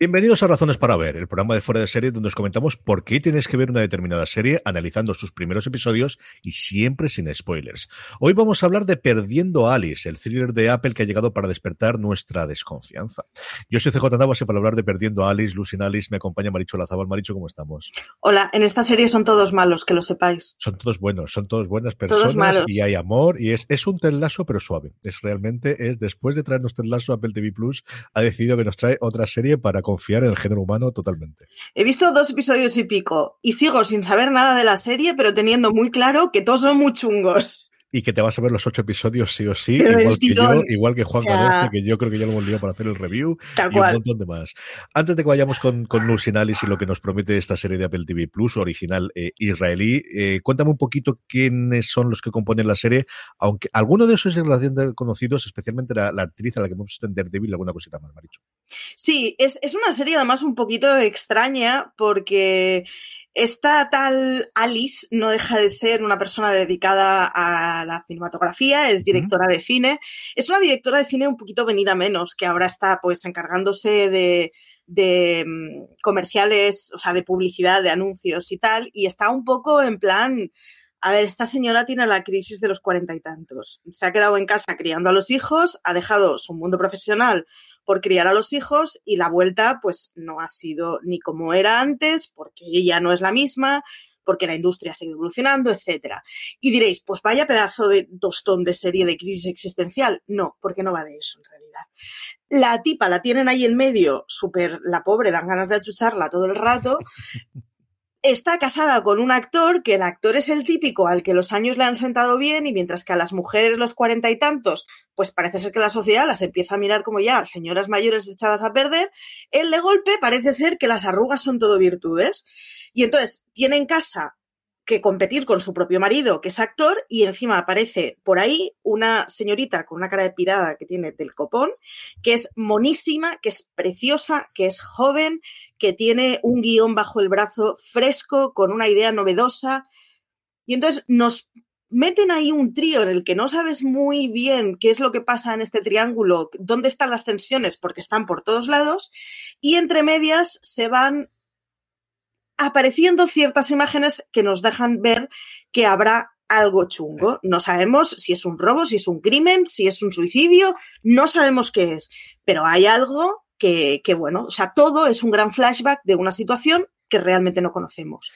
Bienvenidos a Razones para Ver, el programa de fuera de serie donde os comentamos por qué tienes que ver una determinada serie, analizando sus primeros episodios y siempre sin spoilers. Hoy vamos a hablar de Perdiendo a Alice, el thriller de Apple que ha llegado para despertar nuestra desconfianza. Yo soy CJ Navas y para hablar de Perdiendo a Alice, Lucy Alice, me acompaña Maricho Lazabal. Maricho, ¿cómo estamos? Hola, en esta serie son todos malos, que lo sepáis. Son todos buenos, son todos buenas personas y hay amor y es, es un telazo pero suave. Es realmente, es después de traernos telazo Apple TV Plus, ha decidido que nos trae otra serie para confiar en el género humano totalmente. He visto dos episodios y pico y sigo sin saber nada de la serie, pero teniendo muy claro que todos son muy chungos y que te vas a ver los ocho episodios sí o sí, igual que yo, igual que Juan o que yo creo que ya lo hemos liado para hacer el review y un montón de más. Antes de que vayamos con, con Nulsinalis y lo que nos promete esta serie de Apple TV Plus, original eh, israelí, eh, cuéntame un poquito quiénes son los que componen la serie, aunque alguno de esos es relación conocidos, especialmente la, actriz a la que hemos visto en Daredevil, alguna cosita más, Maricho. Sí, es, es una serie además un poquito extraña porque esta tal Alice no deja de ser una persona dedicada a la cinematografía, es directora de cine. Es una directora de cine un poquito venida menos, que ahora está pues encargándose de, de mm, comerciales, o sea, de publicidad, de anuncios y tal, y está un poco en plan, a ver, esta señora tiene la crisis de los cuarenta y tantos. Se ha quedado en casa criando a los hijos, ha dejado su mundo profesional por criar a los hijos y la vuelta pues no ha sido ni como era antes, porque ella no es la misma, porque la industria ha seguido evolucionando, etcétera. Y diréis, pues vaya pedazo de tostón de serie de crisis existencial. No, porque no va de eso en realidad. La tipa la tienen ahí en medio, súper, la pobre, dan ganas de achucharla todo el rato, está casada con un actor que el actor es el típico al que los años le han sentado bien y mientras que a las mujeres los cuarenta y tantos, pues parece ser que la sociedad las empieza a mirar como ya señoras mayores echadas a perder, él de golpe parece ser que las arrugas son todo virtudes. Y entonces tiene en casa que competir con su propio marido, que es actor, y encima aparece por ahí una señorita con una cara de pirada que tiene del copón, que es monísima, que es preciosa, que es joven, que tiene un guion bajo el brazo fresco, con una idea novedosa. Y entonces nos meten ahí un trío en el que no sabes muy bien qué es lo que pasa en este triángulo, dónde están las tensiones, porque están por todos lados, y entre medias se van apareciendo ciertas imágenes que nos dejan ver que habrá algo chungo. No sabemos si es un robo, si es un crimen, si es un suicidio, no sabemos qué es, pero hay algo que, que bueno, o sea, todo es un gran flashback de una situación que realmente no conocemos.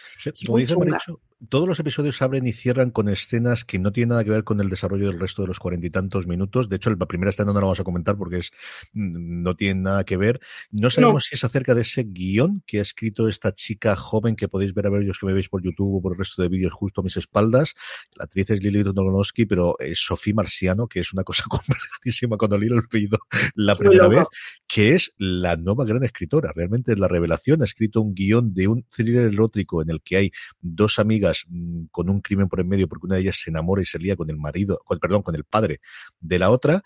Todos los episodios abren y cierran con escenas que no tienen nada que ver con el desarrollo del resto de los cuarenta y tantos minutos. De hecho, la primera escena no la vamos a comentar porque es mm, no tiene nada que ver. No sabemos si es acerca de ese guion que ha escrito esta chica joven que podéis ver a ver los que me veis por YouTube o por el resto de vídeos justo a mis espaldas. La actriz es Lili Donogowski, pero es Sofía Marciano, que es una cosa complicadísima cuando leí el pedido la primera vez, que es la nueva gran escritora. Realmente es la revelación. Ha escrito un guion de un thriller erótico en el que hay dos amigas Mm, con un crimen por en medio porque una de ellas se enamora y se lía con el marido, con, perdón, con el padre de la otra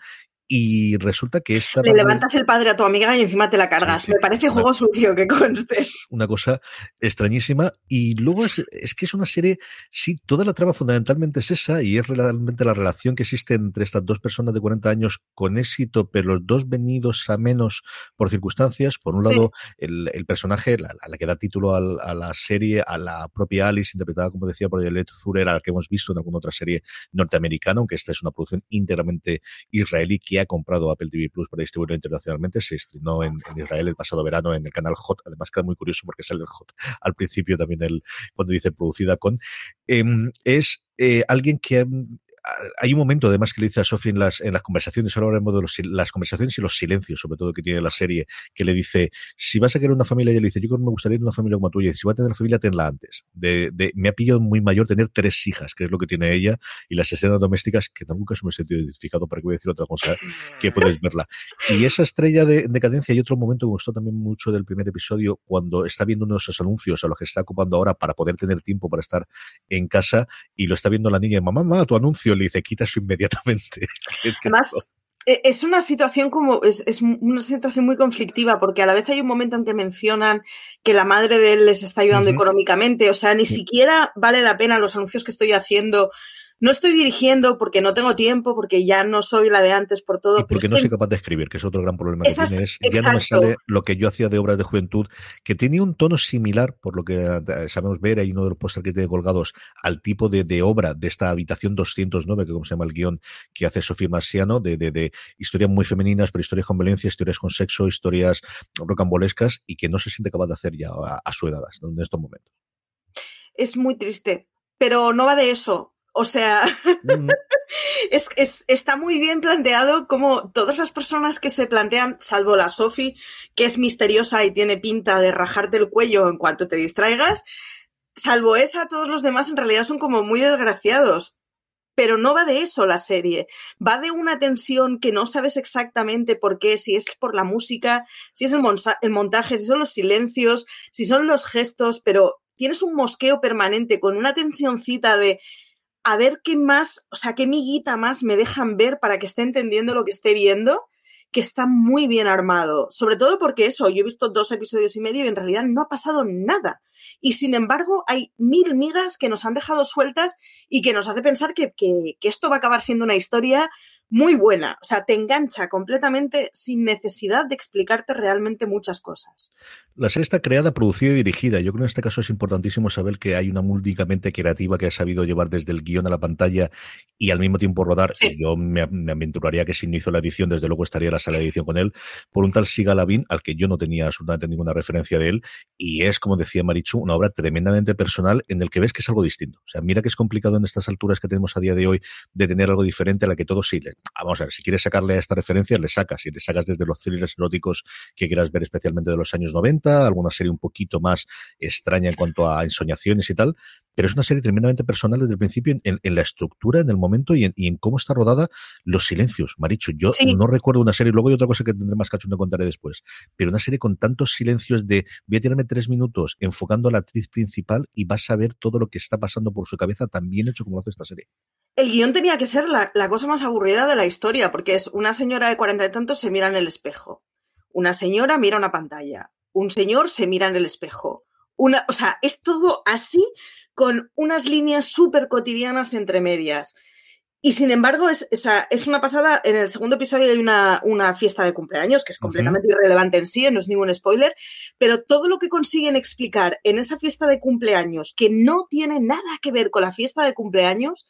Y resulta que esta. Le levantas el padre a tu amiga y encima te la cargas. Me parece juego sucio que conste. Una cosa extrañísima. Y luego es, es, que es una serie. Sí, toda la trama fundamentalmente es esa y es realmente la relación que existe entre estas dos personas de 40 años con éxito, pero los dos venidos a menos por circunstancias. Por un lado, sí. el, el, personaje, la, la, que da título a, a, la serie, a la propia Alice, interpretada, como decía, por Yelet Zurer, a la que hemos visto en alguna otra serie norteamericana, aunque esta es una producción íntegramente israelí que ha comprado Apple TV Plus para distribuirlo internacionalmente. Se estrenó en, Israel el pasado verano en el canal Hot. Además, queda muy curioso porque sale el Hot al principio también el, cuando dice producida con. Eh, es eh, alguien que hay un momento además que le dice a Sophie en las, en las conversaciones, ahora hablaremos de los, las conversaciones y los silencios, sobre todo que tiene la serie, que le dice, si vas a querer una familia, ella le dice, yo creo que me gustaría una familia como tuya, y si vas a tener familia, tenla antes. De, de, me ha pillado muy mayor tener tres hijas, que es lo que tiene ella, y las escenas domésticas, que nunca se me he sentido identificado, para que voy a decir otra cosa, que puedes verla. Y esa estrella de, de cadencia, y otro momento que me gustó también mucho del primer episodio, cuando está viendo uno de esos anuncios a los que se está ocupando ahora para poder tener tiempo para estar en casa, y lo está viendo la niña, mamá, mamá, tu anuncio, le dice, quita eso inmediatamente. Además, es una situación como, es, es, una situación muy conflictiva, porque a la vez hay un momento en que mencionan que la madre de él les está ayudando uh -huh. económicamente, o sea, ni siquiera vale la pena los anuncios que estoy haciendo no estoy dirigiendo porque no tengo tiempo, porque ya no soy la de antes por todo. Y porque no soy capaz de escribir, que es otro gran problema que Esas, tiene. Es, ya no me sale lo que yo hacía de obras de juventud, que tenía un tono similar, por lo que eh, sabemos ver, hay uno de los pósters que tiene colgados, al tipo de, de, obra de esta habitación 209, que como se llama el guion que hace Sofía Marciano, de, de, de historias muy femeninas, pero historias con violencia, historias con sexo, historias rocambolescas, y que no se siente capaz de hacer ya a, a su edad, en estos momentos. Es muy triste, pero no va de eso o sea, mm. es, es, está muy bien planteado como todas las personas que se plantean, salvo la Sophie, que es misteriosa y tiene pinta de rajarte el cuello en cuanto te distraigas, salvo esa, todos los demás en realidad son como muy desgraciados. Pero no va de eso la serie, va de una tensión que no sabes exactamente por qué, si es por la música, si es el, el montaje, si son los silencios, si son los gestos, pero tienes un mosqueo permanente con una tensioncita de a ver qué más, o sea, qué miguita más me dejan ver para que esté entendiendo lo que esté viendo, que está muy bien armado. Sobre todo porque eso, yo he visto dos episodios y medio y en realidad no ha pasado nada. Y sin embargo, hay mil migas que nos han dejado sueltas y que nos hace pensar que, que, que esto va a acabar siendo una historia muy buena. O sea, te engancha completamente sin necesidad de explicarte realmente muchas cosas. La serie está creada, producida y dirigida. Yo creo que en este caso es importantísimo saber que hay una múlticamente creativa que ha sabido llevar desde el guion a la pantalla y al mismo tiempo rodar. Sí. Yo me, me, aventuraría que si no hizo la edición, desde luego estaría en la sala de edición con él, por un tal Siga Lavin, al que yo no tenía absolutamente ninguna referencia de él. Y es, como decía Marichu, una obra tremendamente personal en el que ves que es algo distinto. O sea, mira que es complicado en estas alturas que tenemos a día de hoy de tener algo diferente a la que todos sí. Vamos a ver, si quieres sacarle a esta referencia, le sacas. Si le sacas desde los thrillers eróticos que quieras ver especialmente de los años 90, alguna serie un poquito más extraña en cuanto a ensoñaciones y tal, pero es una serie tremendamente personal desde el principio en, en la estructura, en el momento y en, y en, cómo está rodada los silencios. Maricho, yo sí. no recuerdo una serie, luego hay otra cosa que tendré más cacho de contaré después, pero una serie con tantos silencios de voy a tirarme tres minutos enfocando a la actriz principal y vas a ver todo lo que está pasando por su cabeza tan bien hecho como lo hace esta serie. El guion tenía que ser la, la cosa más aburrida de la historia, porque es una señora de cuarenta y tantos se mira en el espejo, una señora mira una pantalla, un señor se mira en el espejo. Una, o sea, es todo así con unas líneas súper cotidianas entre medias. Y sin embargo, es, o sea, es una pasada. En el segundo episodio hay una, una fiesta de cumpleaños que es completamente uh -huh. irrelevante en sí, no es ningún spoiler, pero todo lo que consiguen explicar en esa fiesta de cumpleaños, que no tiene nada que ver con la fiesta de cumpleaños,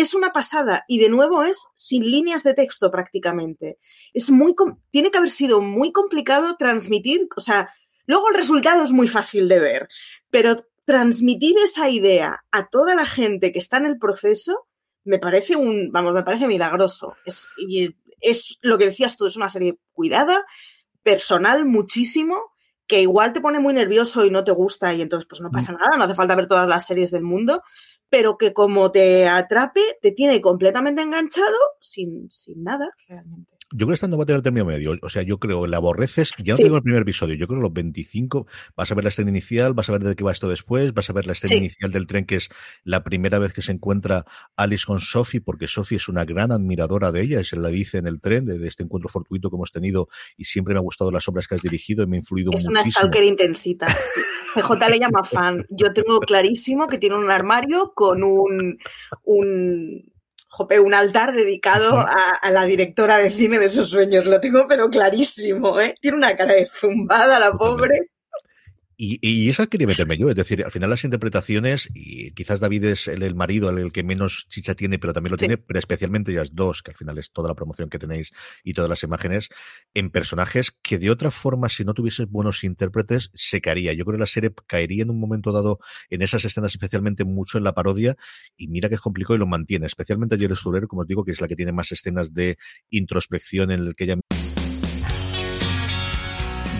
es una pasada y de nuevo es sin líneas de texto prácticamente. Es muy, tiene que haber sido muy complicado transmitir, o sea, luego el resultado es muy fácil de ver, pero transmitir esa idea a toda la gente que está en el proceso me parece un, vamos, me parece milagroso. Es, es lo que decías tú, es una serie cuidada, personal muchísimo, que igual te pone muy nervioso y no te gusta y entonces pues no pasa nada, no hace falta ver todas las series del mundo, pero que como te atrape, te tiene completamente enganchado sin, sin nada, realmente. Yo creo que esta no va a tener término medio. O sea, yo creo que la aborreces. Ya no tengo el primer episodio. Yo creo que los 25 vas a ver la escena inicial, vas a ver de qué va esto después, vas a ver la escena inicial del tren, que es la primera vez que se encuentra Alice con Sophie, porque Sophie es una gran admiradora de ella, y se la dice en el tren de, este encuentro fortuito que hemos tenido y siempre me ha gustado las obras que has dirigido y me ha influido es muchísimo. Es una stalker intensita. CJ le llama fan. Yo tengo clarísimo que tiene un armario con un, un un altar dedicado a, la directora de cine de sus sueños. Lo tengo pero clarísimo, ¿eh? Tiene una cara de zumbada la pobre. Y, y, esa quería meterme yo, es decir, al final las interpretaciones, y quizás David es el, marido, el, que menos chicha tiene, pero también lo tiene, pero especialmente ellas dos, que al final es toda la promoción que tenéis y todas las imágenes, en personajes que de otra forma, si no tuvieses buenos intérpretes, se caería. Yo creo que la serie caería en un momento dado en esas escenas, especialmente mucho en la parodia, y mira que es complicado y lo mantiene, especialmente Jerry Sturer, como os digo, que es la que tiene más escenas de introspección en el que ella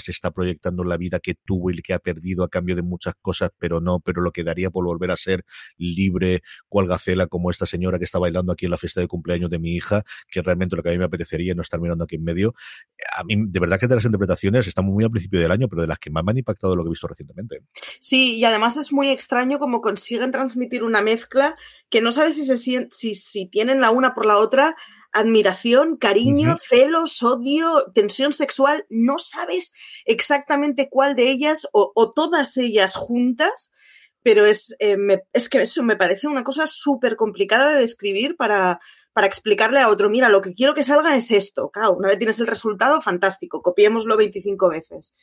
se está proyectando la vida que tuvo y que ha perdido a cambio de muchas cosas, pero no, pero lo que daría por volver a ser libre, cual gacela, como esta señora que está bailando aquí en la fiesta de cumpleaños de mi hija, que realmente lo que a mí me apetecería no estar mirando aquí en medio. A mí, de verdad que de las interpretaciones estamos muy al principio del año, pero de las que más me han impactado lo que he visto recientemente. Sí, y además es muy extraño cómo consiguen transmitir una mezcla que no sabes si, se, si, si tienen la una por la otra admiración, cariño, celos, odio, tensión sexual, no sabes exactamente cuál de ellas o, todas ellas juntas, pero es, eh, es que eso me parece una cosa súper complicada de describir para, para explicarle a otro, mira, lo que quiero que salga es esto. Claro, una vez tienes el resultado, fantástico, copiémoslo 25 veces.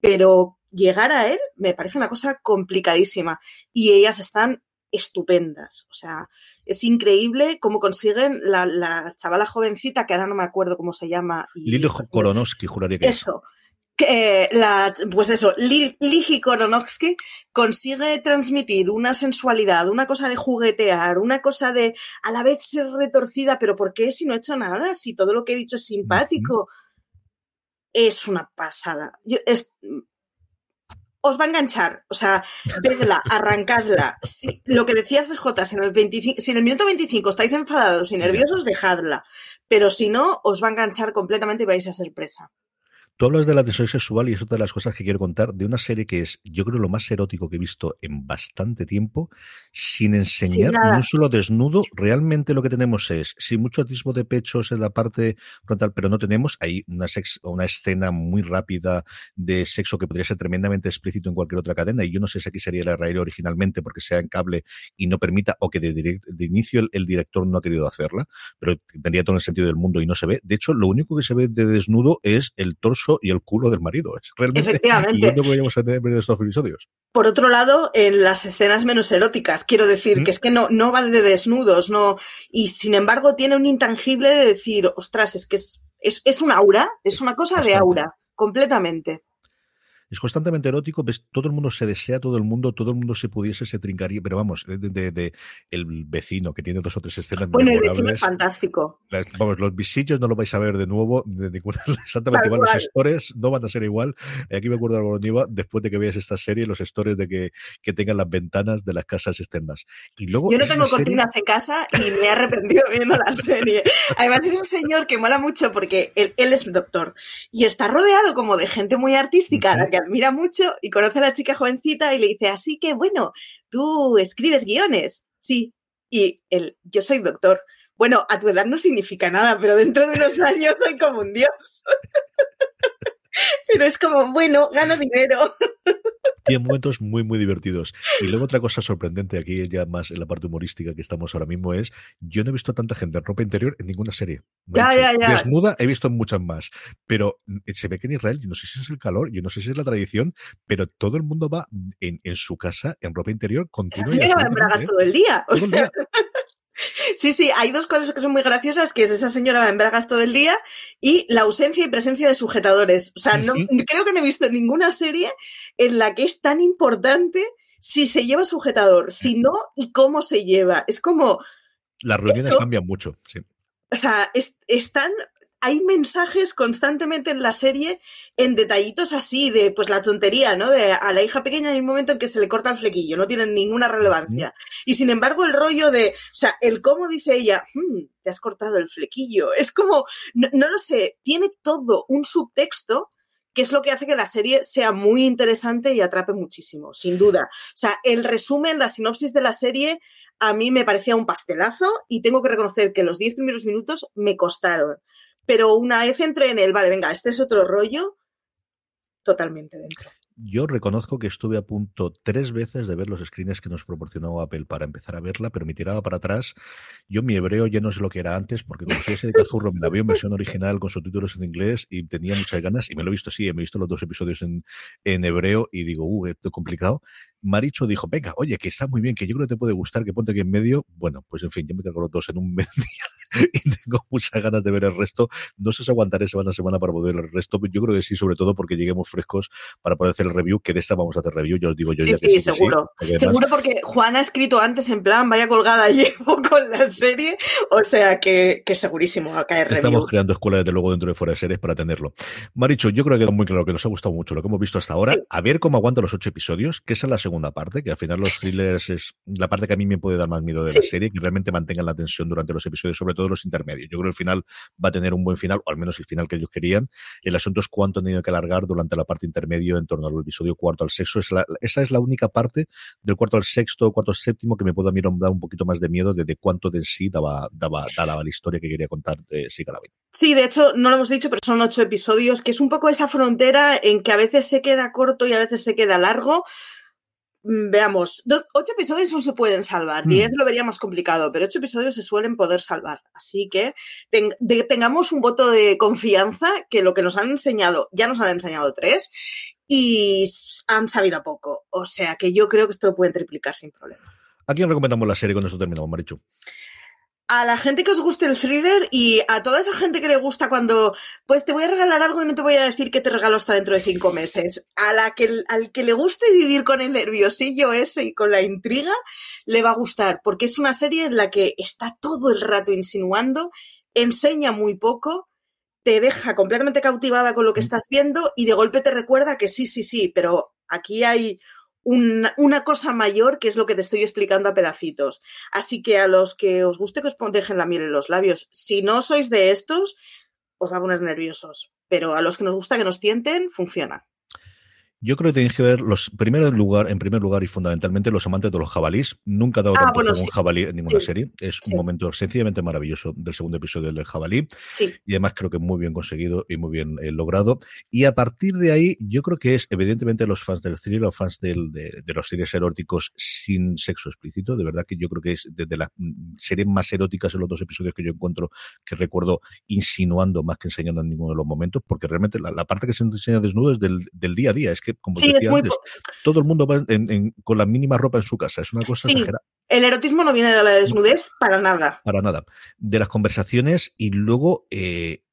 Pero llegar a él me parece una cosa complicadísima y ellas están estupendas. O sea, es increíble cómo consiguen la, chavala jovencita, que ahora no me acuerdo cómo se llama. Lili Koronovsky, juraría que Eso. Que la, pues eso, Lili Koronovsky consigue transmitir una sensualidad, una cosa de juguetear, una cosa de a la vez ser retorcida, pero ¿por qué si no he hecho nada? Si todo lo que he dicho es simpático. Es una pasada. es, os va a enganchar. O sea, vedla, arrancadla. Si, lo que decía CJ, si en, el 25, si en el minuto 25 estáis enfadados y nerviosos, dejadla. Pero si no, os va a enganchar completamente y vais a ser presa. Tú hablas de la tensión sexual y es otra de las cosas que quiero contar de una serie que es, yo creo, lo más erótico que he visto en bastante tiempo, sin enseñar ni un solo desnudo. Realmente lo que tenemos es, sí, mucho atisbo de pechos en la parte frontal, pero no tenemos. Hay una, una escena muy rápida de sexo que podría ser tremendamente explícito en cualquier otra cadena. Y yo no sé si aquí sería la raíz originalmente porque sea en cable y no permita, o que de, de inicio el, director no ha querido hacerla, pero tendría todo el sentido del mundo y no se ve. De hecho, lo único que se ve de desnudo es el torso y el culo del marido. Es realmente Efectivamente. lo que tener en estos episodios. Por otro lado, en las escenas menos eróticas, quiero decir que es que no, no va de desnudos, no, y sin embargo tiene un intangible de decir, ostras, es que es, es, un aura, es una cosa de aura, completamente es constantemente erótico, ves, todo el mundo se desea, todo el mundo, todo el mundo se pudiese, se trincaría, pero vamos, de, el vecino que tiene dos o tres escenas Bueno, el vecino es fantástico. vamos, los visillos no lo vais a ver de nuevo, de ninguna, exactamente igual, los stores no van a ser igual. Aquí me acuerdo de Niva, después de que veas esta serie, los stores de que, que tengan las ventanas de las casas externas. Y luego Yo no tengo cortinas en casa y me he arrepentido viendo la serie. Además es un señor que mola mucho porque él, él es doctor y está rodeado como de gente muy artística, admira mucho y conoce a la chica jovencita y le dice, así que bueno, tú escribes guiones. Sí. Y él, yo soy doctor. Bueno, a tu edad no significa nada, pero dentro de unos años soy como un dios. pero es como, bueno, gano dinero. tiene momentos muy, muy divertidos. Y luego otra cosa sorprendente aquí, ya más en la parte humorística que estamos ahora mismo, es yo no he visto a tanta gente en ropa interior en ninguna serie. Ya, ya, ya. Desnuda he visto muchas más. Pero eh, se ve que en Israel, yo no sé si es el calor, yo no sé si es la tradición, pero todo el mundo va en, en su casa en ropa interior continua. Señora va en bragas todo el día. O sea. Sí, sí, hay dos cosas que son muy graciosas, que es esa señora va en bragas todo el día y la ausencia y presencia de sujetadores. O sea, no, creo que no he visto ninguna serie en la que es tan importante si se lleva sujetador, si no y cómo se lleva. Es como... Las reuniones eso, cambian mucho, sí. O sea, es, están hay mensajes constantemente en la serie en detallitos así de pues la tontería, ¿no? De a la hija pequeña hay un momento en que se le corta el flequillo, no tienen ninguna relevancia. Y sin embargo el rollo de, o sea, el cómo dice ella, hmm, te has cortado el flequillo, es como, no, no lo sé, tiene todo un subtexto que es lo que hace que la serie sea muy interesante y atrape muchísimo, sin duda. O sea, el resumen, la sinopsis de la serie, a mí me parecía un pastelazo y tengo que reconocer que los 10 primeros minutos me costaron. Pero una vez entré en el, vale, venga, este es otro rollo, totalmente dentro. Yo reconozco que estuve a punto tres veces de ver los screens que nos proporcionó Apple para empezar a verla, pero me tiraba para atrás. Yo mi hebreo ya no sé lo que era antes, porque como ese de Cazurro me la vi en versión original con subtítulos en inglés y tenía muchas ganas, y me lo he visto así, me he visto los dos episodios en, en hebreo y digo, uh, esto es complicado. Maricho dijo, venga, oye, que está muy bien, que yo creo que te puede gustar, que ponte aquí en medio. Bueno, pues en fin, yo me cargo los dos en un medio y tengo muchas ganas de ver el resto. No sé si aguantaré semana a semana para poder ver el resto, pero yo creo que sí, sobre todo porque lleguemos frescos para poder hacer el review, que de esta vamos a hacer review, ya os digo yo. Sí, ya sí, que sí, seguro. Que seguro porque Juan ha escrito antes en plan, vaya colgada llevo con la serie, o sea que, que segurísimo va a caer review. Estamos creando escuela desde luego dentro de fuera de series para tenerlo. Maricho, yo creo que quedó muy claro que nos ha gustado mucho lo que hemos visto hasta ahora. Sí. A ver cómo aguantan los ocho episodios, que esa es la segunda parte, que al final los thrillers es la parte que a mí me puede dar más miedo de la serie, que realmente mantengan la tensión durante los episodios, sobre todo los intermedios. Yo creo que el final va a tener un buen final, o al menos el final que ellos querían. El asunto es cuánto han tenido que alargar durante la parte intermedio en torno al episodio cuarto al sexto. Esa es la única parte del cuarto al sexto, cuarto al séptimo que me puede a mí dar un poquito más de miedo de, de cuánto de sí daba, daba, daba la historia que quería contar de Sigalabin. Sí, de hecho, no lo hemos dicho, pero son ocho episodios, que es un poco esa frontera en que a veces se queda corto y a veces se queda largo. Mm, Veamos, ocho episodios no se pueden salvar, Mm. diez lo vería más complicado, pero ocho episodios se suelen poder salvar. Así que ten- de- tengamos un voto de confianza que lo que nos han enseñado, ya nos han enseñado tres y han sabido poco. O sea que yo creo que esto lo pueden triplicar sin problema. ¿A quién recomendamos la serie con esto terminamos, Marichu? A la gente que os guste el thriller y a toda esa gente que le gusta cuando, pues te voy a regalar algo y no te voy a decir que te regalo hasta dentro de cinco meses. A la que, al que le guste vivir con el nerviosillo ese y con la intriga, le va a gustar, porque es una serie en la que está todo el rato insinuando, enseña muy poco, te deja completamente cautivada con lo que estás viendo y de golpe te recuerda que sí, sí, sí, pero aquí hay una, una cosa mayor que es lo que te estoy explicando a pedacitos. Así que a los que os guste que os dejen la miel en los labios, si no sois de estos, os va a poner nerviosos. Pero a los que nos gusta que nos tienten, funciona. Yo creo que tenéis que ver los primero en lugar, en primer lugar y fundamentalmente los amantes de los jabalís. Nunca he dado Ah, tanto bueno, como un jabalí en ninguna Sí. serie. Es Sí. un momento sencillamente maravilloso del segundo episodio del jabalí. Y además creo que muy bien conseguido y muy bien eh, logrado. Y a partir de ahí, yo creo que es evidentemente los fans del thriller, los fans del- de, de los series eróticos sin sexo explícito. De verdad que yo creo que es de, de las mm, series más eróticas en los dos episodios que yo encuentro que recuerdo insinuando más que enseñando en ninguno de los momentos, porque realmente la, la parte que se enseña desnudo es del, del día a día. Es que, como Sí, decía antes, todo el mundo va en- en- con la mínima ropa en su casa. Es una cosa Sí. exagerada. El erotismo no viene de la desnudez para nada. Para nada. De las conversaciones y luego eh,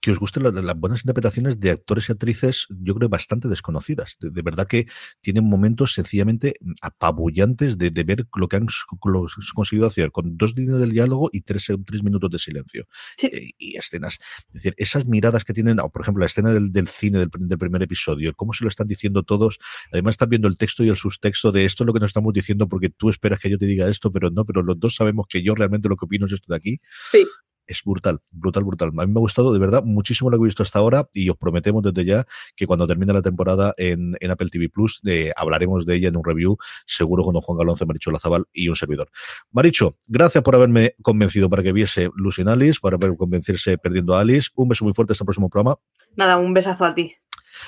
que os gusten la- las buenas interpretaciones de actores y actrices, yo creo bastante desconocidas. De, de verdad que tienen momentos sencillamente apabullantes de, de ver lo que han lo conseguido hacer con dos líneas del diálogo y tres, tres minutos de silencio. Sí. Eh, y escenas. Es decir, esas miradas que tienen, por ejemplo, la escena del, del cine del, del primer episodio, cómo se lo están diciendo todos. Además, están viendo el texto y el subtexto de esto es lo que nos estamos diciendo porque tú esperas que yo te diga esto, pero no, pero los dos sabemos que yo realmente lo que opino es esto de aquí Sí. Es brutal, brutal, brutal. A mí me ha gustado de verdad muchísimo lo que he visto hasta ahora y os prometemos desde ya que cuando termine la temporada en, en Apple TV Plus eh, hablaremos de ella en un review, seguro con don Juan Galonce, Maricho Lazabal y un servidor. Maricho, gracias por haberme convencido para que viese Lucy Alice, para ver convencerse perdiendo a Alice. Un beso muy fuerte hasta el próximo programa. Nada, un besazo a ti.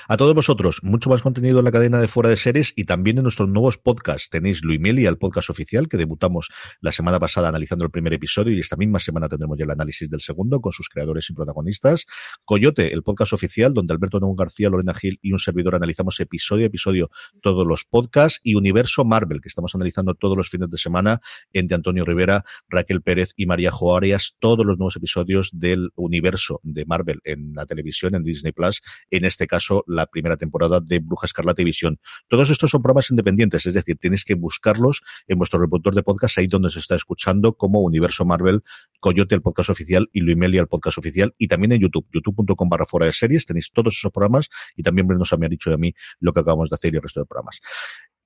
A todos vosotros, mucho más contenido en la cadena de Fuera de Series y también en nuestros nuevos podcasts. Tenéis Luimelia, el podcast oficial, que debutamos la semana pasada analizando el primer episodio y esta misma semana tendremos ya el análisis del segundo con sus creadores y protagonistas. Coyote, el podcast oficial, donde Alberto Nón García, Lorena Gil y un servidor analizamos episodio a episodio todos los podcasts. Y Universo Marvel, que estamos analizando todos los fines de semana en de Antonio Rivera, Raquel Pérez y María Joarias, todos los nuevos episodios del universo de Marvel en la televisión, en Disney Plus, en este caso la primera temporada de Bruja Escarlata y Visión. Todos estos son programas independientes, es decir, tienes que buscarlos en vuestro reproductor de podcast, ahí donde se está escuchando, como Universo Marvel, Coyote, el podcast oficial, y Luimelia, el podcast oficial, y también en YouTube, youtube.com barra fuera de series, tenéis todos esos programas y también nos ha dicho de mí lo que acabamos de hacer y el resto de programas.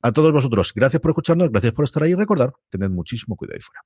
A todos vosotros, gracias por escucharnos, gracias por estar ahí y recordar, tened muchísimo cuidado ahí fuera.